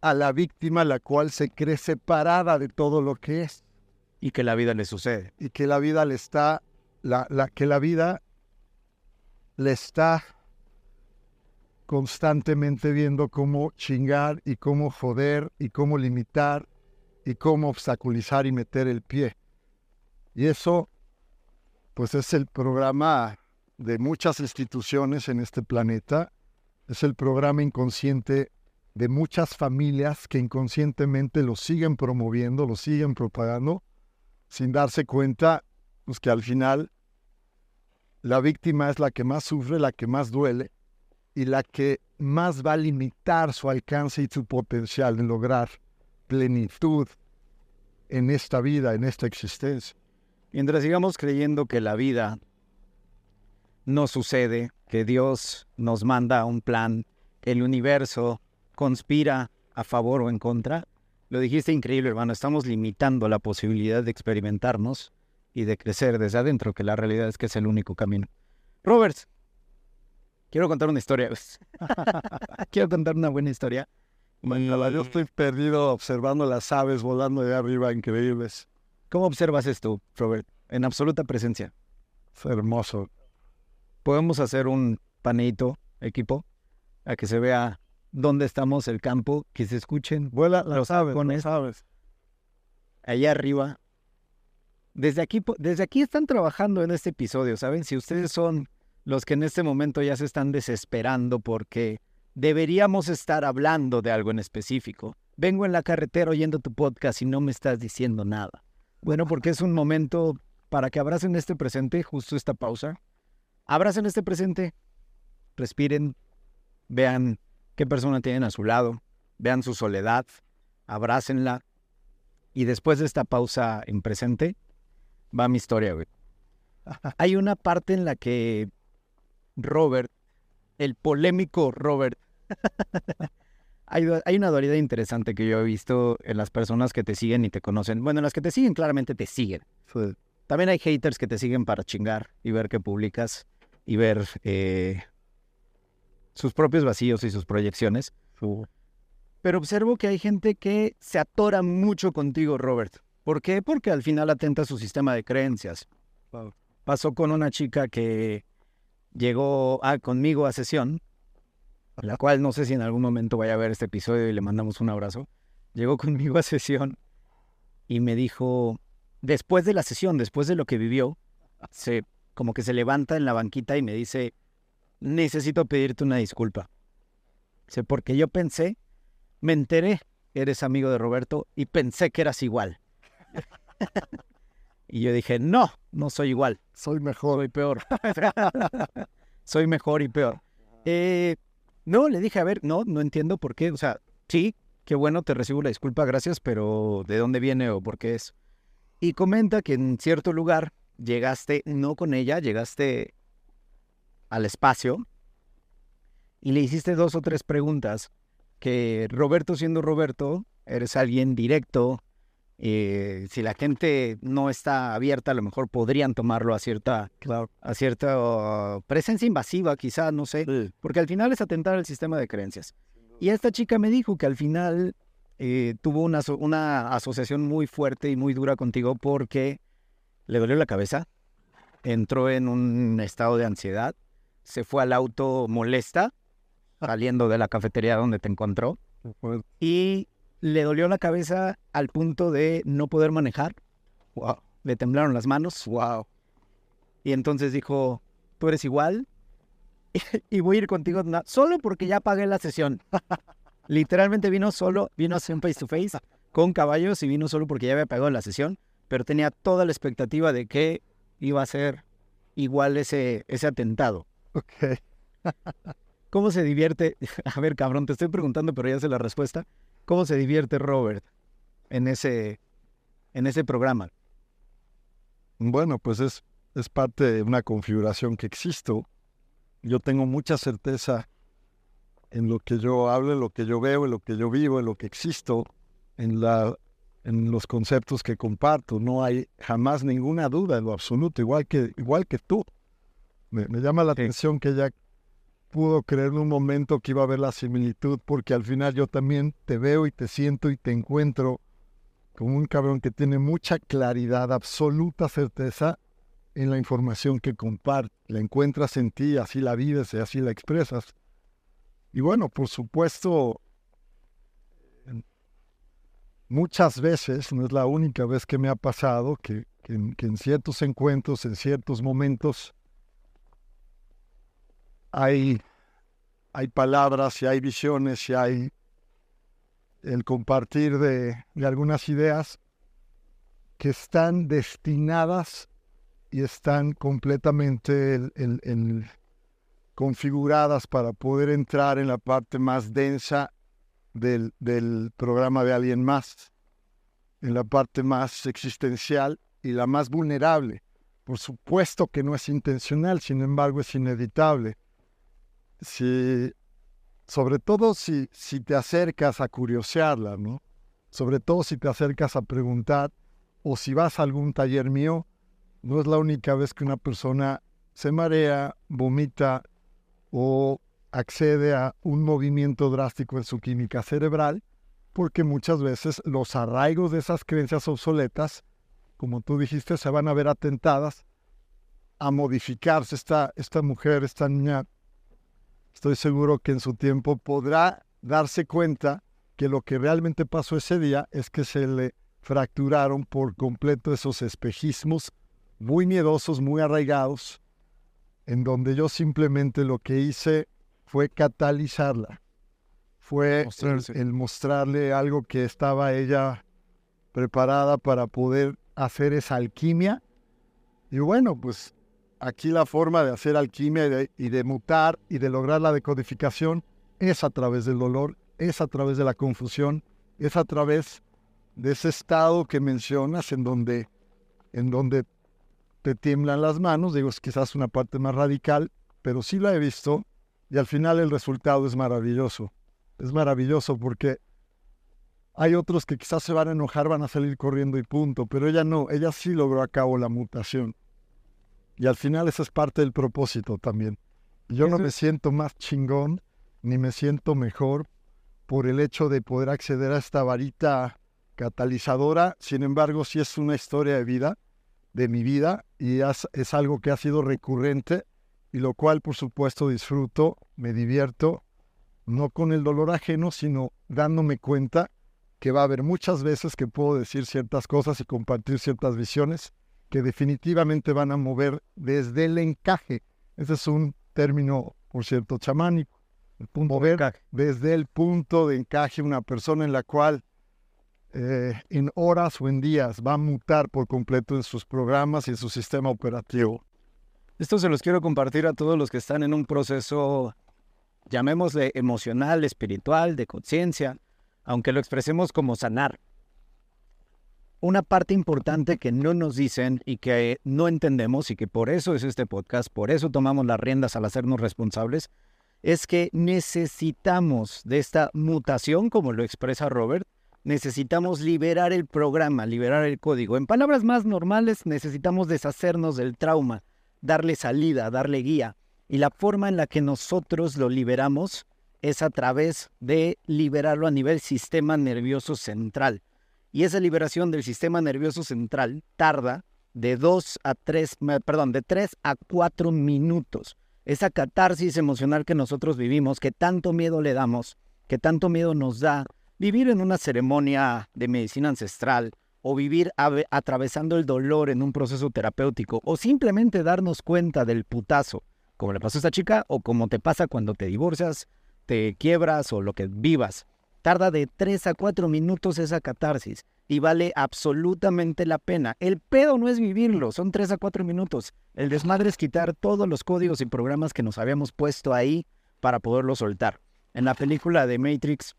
a la víctima la cual se cree separada de todo lo que es. Y que la vida le sucede. Y que la vida le está, la, la, que la vida le está constantemente viendo cómo chingar y cómo joder y cómo limitar y cómo obstaculizar y meter el pie. Y eso pues es el programa de muchas instituciones en este planeta, es el programa inconsciente de muchas familias que inconscientemente lo siguen promoviendo, lo siguen propagando, sin darse cuenta pues que al final la víctima es la que más sufre, la que más duele y la que más va a limitar su alcance y su potencial de lograr plenitud en esta vida, en esta existencia. Mientras sigamos creyendo que la vida no sucede, que Dios nos manda un plan, el universo conspira a favor o en contra, lo dijiste increíble, hermano, estamos limitando la posibilidad de experimentarnos y de crecer desde adentro, que la realidad es que es el único camino. Robert, quiero contar una historia. quiero contar una buena historia. yo estoy perdido observando las aves volando de arriba, increíbles. ¿Cómo observas esto, Robert? En absoluta presencia. Es hermoso. Podemos hacer un paneito, equipo, a que se vea dónde estamos, el campo, que se escuchen. Vuela las aves, las aves. Allá arriba. Desde aquí, desde aquí están trabajando en este episodio, ¿saben? Si ustedes son los que en este momento ya se están desesperando porque deberíamos estar hablando de algo en específico. Vengo en la carretera oyendo tu podcast y no me estás diciendo nada. Bueno, porque es un momento para que abracen este presente, justo esta pausa. Abracen este presente, respiren, vean qué persona tienen a su lado, vean su soledad, abrácenla. Y después de esta pausa en presente, va mi historia, güey. Hay una parte en la que Robert, el polémico Robert, hay, una dualidad interesante que yo he visto en las personas que te siguen y te conocen. Bueno, las que te siguen claramente te siguen. También hay haters que te siguen para chingar y ver qué publicas y ver eh, sus propios vacíos y sus proyecciones. Pero observo que hay gente que se atora mucho contigo, Robert. ¿Por qué? Porque al final atenta a su sistema de creencias. Pasó con una chica que llegó a, conmigo a sesión la cual no sé si en algún momento vaya a ver este episodio y le mandamos un abrazo, llegó conmigo a sesión y me dijo, después de la sesión, después de lo que vivió, se, como que se levanta en la banquita y me dice, necesito pedirte una disculpa. Sé, porque yo pensé, me enteré que eres amigo de Roberto y pensé que eras igual. y yo dije, no, no soy igual. Soy mejor. Soy peor. soy mejor y peor. Eh, no, le dije, a ver, no, no entiendo por qué. O sea, sí, qué bueno, te recibo la disculpa, gracias, pero ¿de dónde viene o por qué es? Y comenta que en cierto lugar llegaste, no con ella, llegaste al espacio y le hiciste dos o tres preguntas que Roberto siendo Roberto, eres alguien directo, eh, si la gente no está abierta, a lo mejor podrían tomarlo a cierta, a cierta presencia invasiva, quizá, no sé, porque al final es atentar al sistema de creencias. Y esta chica me dijo que al final eh, tuvo una, una asociación muy fuerte y muy dura contigo porque le dolió la cabeza, entró en un estado de ansiedad, se fue al auto molesta, saliendo de la cafetería donde te encontró, y le dolió la cabeza al punto de no poder manejar. Wow. Le temblaron las manos. Wow. Y entonces dijo, tú eres igual y voy a ir contigo solo porque ya pagué la sesión. Literalmente vino solo, vino a hacer un face to face con caballos y vino solo porque ya había pagado la sesión, pero tenía toda la expectativa de que iba a ser igual ese, ese atentado. Ok. ¿Cómo se divierte? A ver, cabrón, te estoy preguntando, pero ya sé la respuesta. ¿Cómo se divierte Robert en ese, en ese programa? Bueno, pues es, es parte de una configuración que existo. Yo tengo mucha certeza en lo que yo hablo, en lo que yo veo, en lo que yo vivo, en lo que existo, en, la, en los conceptos que comparto. No hay jamás ninguna duda en lo absoluto, igual que, igual que tú. Me, llama la atención que ya pudo creer en un momento que iba a haber la similitud, porque al final yo también te veo y te siento y te encuentro como un cabrón que tiene mucha claridad, absoluta certeza en la información que comparte. La encuentras en ti, así la vives y así la expresas. Y bueno, por supuesto, muchas veces, no es la única vez que me ha pasado, que, que en ciertos encuentros, en ciertos momentos, hay, hay palabras y hay visiones y hay el compartir de, algunas ideas que están destinadas y están completamente configuradas para poder entrar en la parte más densa del, del, programa de alguien más, en la parte más existencial y la más vulnerable. Por supuesto que no es intencional, sin embargo es inevitable si, sobre todo si, si te acercas a curiosearla, ¿no? Sobre todo si te acercas a preguntar o si vas a algún taller mío, no es la única vez que una persona se marea, vomita o accede a un movimiento drástico en su química cerebral, porque muchas veces los arraigos de esas creencias obsoletas, como tú dijiste, se van a ver atentadas a modificarse. Esta, esta mujer, esta niña estoy seguro que en su tiempo podrá darse cuenta que lo que realmente pasó ese día es que se le fracturaron por completo esos espejismos muy miedosos, muy arraigados, en donde yo simplemente lo que hice fue catalizarla, fue el, mostrarle algo que estaba ella preparada para poder hacer esa alquimia. Y bueno, pues aquí la forma de hacer alquimia y de, mutar y de lograr la decodificación es a través del dolor, es a través de la confusión, es a través de ese estado que mencionas en donde, en donde te tiemblan las manos, digo, es quizás una parte más radical, pero sí la he visto y al final el resultado es maravilloso. Es maravilloso porque hay otros que quizás se van a enojar, van a salir corriendo y punto, pero ella no, ella sí logró a cabo la mutación. Y al final esa es parte del propósito también. Yo no me siento más chingón, ni me siento mejor por el hecho de poder acceder a esta varita catalizadora. Sin embargo, sí es una historia de vida, de mi vida, y es, es algo que ha sido recurrente, y lo cual, por supuesto, disfruto, me divierto, no con el dolor ajeno, sino dándome cuenta que va a haber muchas veces que puedo decir ciertas cosas y compartir ciertas visiones que definitivamente van a mover desde el encaje. Ese es un término, por cierto, chamánico. El punto mover desde el punto de encaje una persona en la cual eh, en horas o en días va a mutar por completo en sus programas y en su sistema operativo. Esto se los quiero compartir a todos los que están en un proceso, llamémosle emocional, espiritual, de conciencia, aunque lo expresemos como sanar. Una parte importante que no nos dicen y que no entendemos y que por eso es este podcast, por eso tomamos las riendas al hacernos responsables, es que necesitamos de esta mutación, como lo expresa Robert, necesitamos liberar el programa, liberar el código. En palabras más normales, necesitamos deshacernos del trauma, darle salida, darle guía. Y la forma en la que nosotros lo liberamos es a través de liberarlo a nivel sistema nervioso central. Y esa liberación del sistema nervioso central tarda de 2 a 3, perdón, de 3 a 4 minutos. Esa catarsis emocional que nosotros vivimos, que tanto miedo le damos, que tanto miedo nos da vivir en una ceremonia de medicina ancestral o vivir atravesando el dolor en un proceso terapéutico o simplemente darnos cuenta del putazo, como le pasó a esta chica o como te pasa cuando te divorcias, te quiebras o lo que vivas. Tarda de 3 a 4 minutos esa catarsis y vale absolutamente la pena. El pedo no es vivirlo, son 3 a 4 minutos. El desmadre es quitar todos los códigos y programas que nos habíamos puesto ahí para poderlo soltar. En la película de Matrix,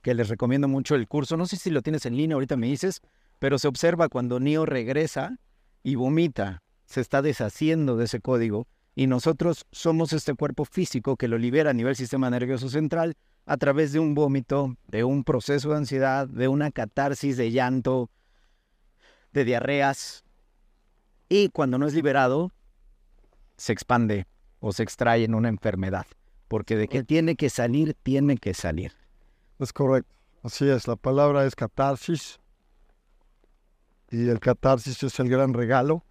que les recomiendo mucho el curso, no sé si lo tienes en línea, ahorita me dices, pero se observa cuando Neo regresa y vomita, se está deshaciendo de ese código y nosotros somos este cuerpo físico que lo libera a nivel sistema nervioso central a través de un vómito, de un proceso de ansiedad, de una catarsis de llanto, de diarreas. Y cuando no es liberado, se expande o se extrae en una enfermedad. Porque de que tiene que salir, tiene que salir. Es correcto. Así es. La palabra es catarsis. Y el catarsis es el gran regalo.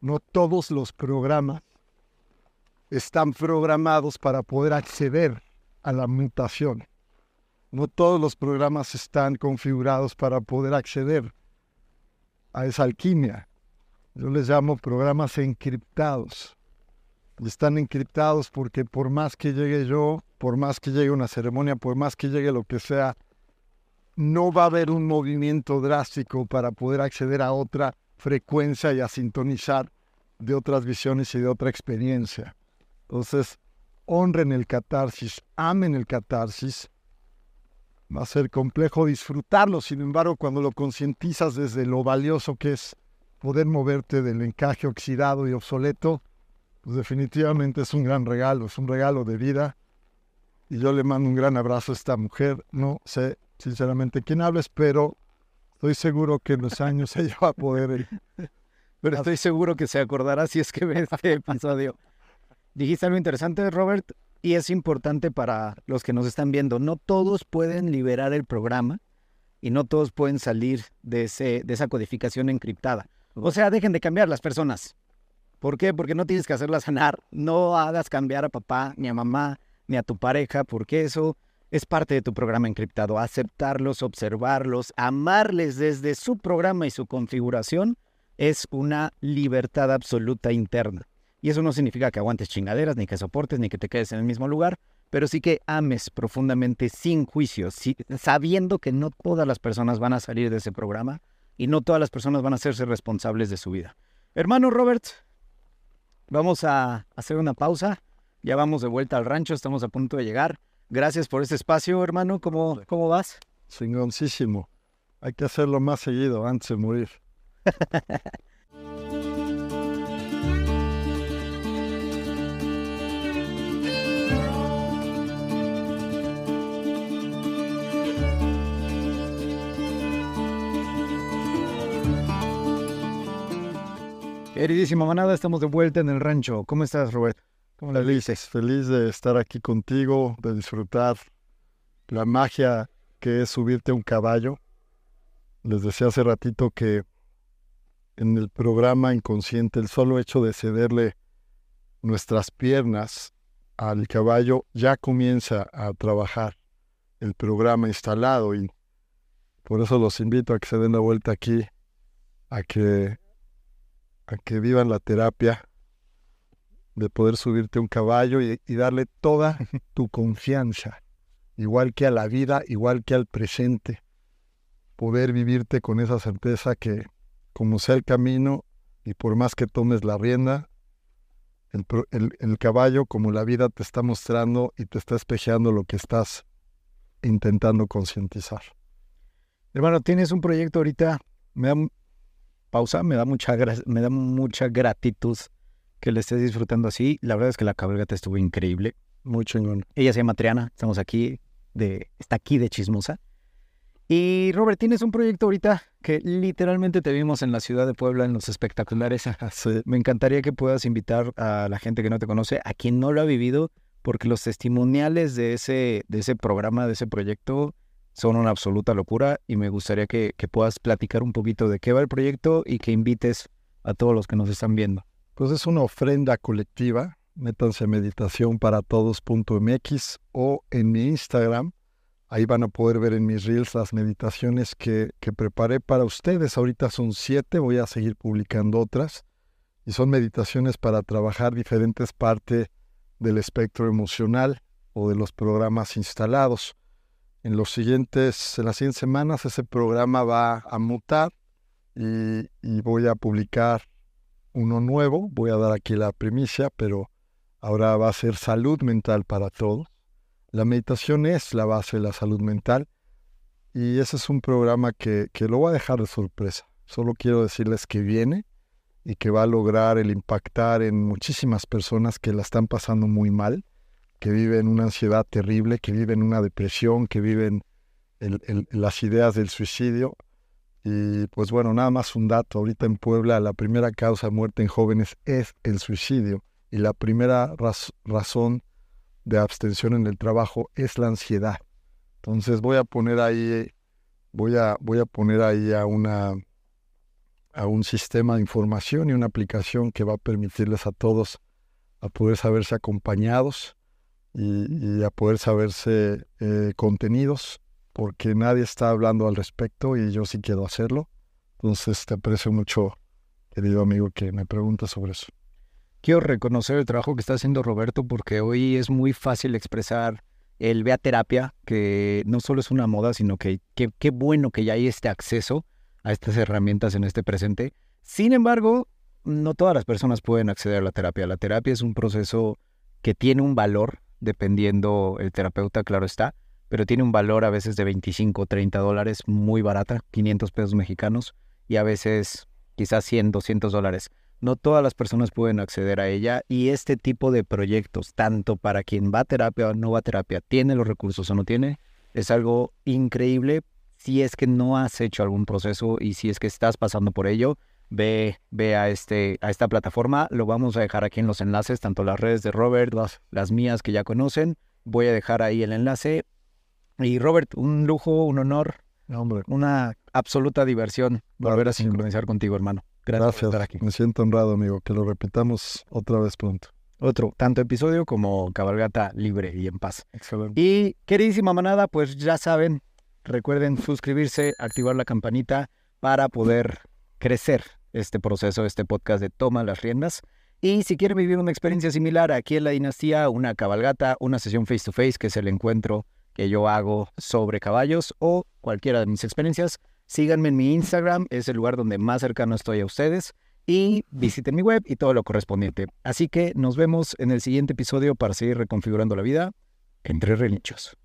No todos los programas están programados para poder acceder a la mutación. No todos los programas están configurados para poder acceder a esa alquimia. Yo les llamo programas encriptados. Están encriptados porque por más que llegue yo, por más que llegue una ceremonia, por más que llegue lo que sea, no va a haber un movimiento drástico para poder acceder a otra frecuencia y a sintonizar de otras visiones y de otra experiencia. Entonces, honren el catarsis, amen el catarsis. Va a ser complejo disfrutarlo, sin embargo, cuando lo concientizas desde lo valioso que es poder moverte del encaje oxidado y obsoleto, pues definitivamente es un gran regalo, es un regalo de vida. Y yo le mando un gran abrazo a esta mujer. No sé sinceramente quién hables, pero estoy seguro que en los años ella va a poder. Pero estoy seguro que se acordará si es que ve este episodio. Dijiste algo interesante, Robert, y es importante para los que nos están viendo. No todos pueden liberar el programa y no todos pueden salir de, ese, de esa codificación encriptada. O sea, dejen de cambiar las personas. ¿Por qué? Porque no tienes que hacerlas sanar. No hagas cambiar a papá, ni a mamá, ni a tu pareja, porque eso es parte de tu programa encriptado. Aceptarlos, observarlos, amarles desde su programa y su configuración es una libertad absoluta interna. Y eso no significa que aguantes chingaderas, ni que soportes, ni que te quedes en el mismo lugar, pero sí que ames profundamente sin juicios, sabiendo que no todas las personas van a salir de ese programa y no todas las personas van a hacerse responsables de su vida. Hermano Robert, vamos a hacer una pausa. Ya vamos de vuelta al rancho, estamos a punto de llegar. Gracias por este espacio, hermano. ¿Cómo, cómo vas? Chingoncísimo. Hay que hacerlo más seguido antes de morir. Queridísima manada, estamos de vuelta en el rancho. ¿Cómo estás, Robert? ¿Cómo le dices? Feliz de estar aquí contigo, de disfrutar la magia que es subirte a un caballo. Les decía hace ratito que en el programa inconsciente el solo hecho de cederle nuestras piernas al caballo ya comienza a trabajar el programa instalado y por eso los invito a que se den la vuelta aquí, a que a que vivan la terapia de poder subirte a un caballo y, darle toda tu confianza, igual que a la vida, igual que al presente. Poder vivirte con esa certeza que, como sea el camino, y por más que tomes la rienda, el, el, caballo, como la vida te está mostrando y te está espejeando lo que estás intentando concientizar. Hermano, tienes un proyecto ahorita me da pausa, me da mucha, me da mucha gratitud que le estés disfrutando así. La verdad es que la cabalgata estuvo increíble. Muy chingón. Ella se llama Triana, estamos aquí, de, está aquí de chismosa. Y Robert, tienes un proyecto ahorita que literalmente te vimos en la ciudad de Puebla en los espectaculares. Me encantaría que puedas invitar a la gente que no te conoce, a quien no lo ha vivido, porque los testimoniales de ese, de ese programa, de ese proyecto, son una absoluta locura y me gustaría que, que puedas platicar un poquito de qué va el proyecto y que invites a todos los que nos están viendo. Pues es una ofrenda colectiva. Métanse meditación para todos.mx o en mi Instagram Ahí van a poder ver en mis reels las meditaciones que, que preparé para ustedes. Ahorita son siete, voy a seguir publicando otras. Y son meditaciones para trabajar diferentes partes del espectro emocional o de los programas instalados. En los siguientes, en las siguientes semanas ese programa va a mutar y, voy a publicar uno nuevo. Voy a dar aquí la primicia, pero ahora va a ser salud mental para todos. La meditación es la base de la salud mental y ese es un programa que, que lo voy a dejar de sorpresa. Solo quiero decirles que viene y que va a lograr el impactar en muchísimas personas que la están pasando muy mal, que viven una ansiedad terrible, que viven una depresión, que viven las ideas del suicidio. Y pues bueno, nada más un dato. Ahorita en Puebla la primera causa de muerte en jóvenes es el suicidio y la primera razón de abstención en el trabajo es la ansiedad. Entonces voy a poner ahí, voy a, voy a poner ahí a una a un sistema de información y una aplicación que va a permitirles a todos a poder saberse acompañados y, a poder saberse eh, contenidos, porque nadie está hablando al respecto y yo sí quiero hacerlo. Entonces te aprecio mucho, querido amigo, que me preguntas sobre eso quiero reconocer el trabajo que está haciendo Roberto porque hoy es muy fácil expresar el vea terapia, que no solo es una moda, sino que qué bueno que ya hay este acceso a estas herramientas en este presente. Sin embargo, no todas las personas pueden acceder a la terapia. La terapia es un proceso que tiene un valor, dependiendo el terapeuta, claro está, pero tiene un valor a veces de 25 o 30 dólares, muy barata, 500 pesos mexicanos, y a veces quizás 100, 200 dólares. No todas las personas pueden acceder a ella y este tipo de proyectos, tanto para quien va a terapia o no va a terapia, tiene los recursos o no tiene, es algo increíble. Si es que no has hecho algún proceso y si es que estás pasando por ello, ve, ve a, este, a esta plataforma. Lo vamos a dejar aquí en los enlaces, tanto las redes de Robert, las, las mías que ya conocen. Voy a dejar ahí el enlace. Y Robert, un lujo, un honor, Hombre. una absoluta diversión volver a sincronizar contigo, hermano. Gracias, aquí. Me siento honrado, amigo, que lo repitamos otra vez pronto. Otro, tanto episodio como cabalgata libre y en paz. Excelente. Y queridísima manada, pues ya saben, recuerden suscribirse, activar la campanita para poder crecer este proceso, este podcast de Toma las Riendas. Y si quieren vivir una experiencia similar aquí en la dinastía, una cabalgata, una sesión face to face, que es el encuentro que yo hago sobre caballos o cualquiera de mis experiencias, Síganme en mi Instagram, es el lugar donde más cercano estoy a ustedes. Y visiten mi web y todo lo correspondiente. Así que nos vemos en el siguiente episodio para seguir reconfigurando la vida entre relinchos.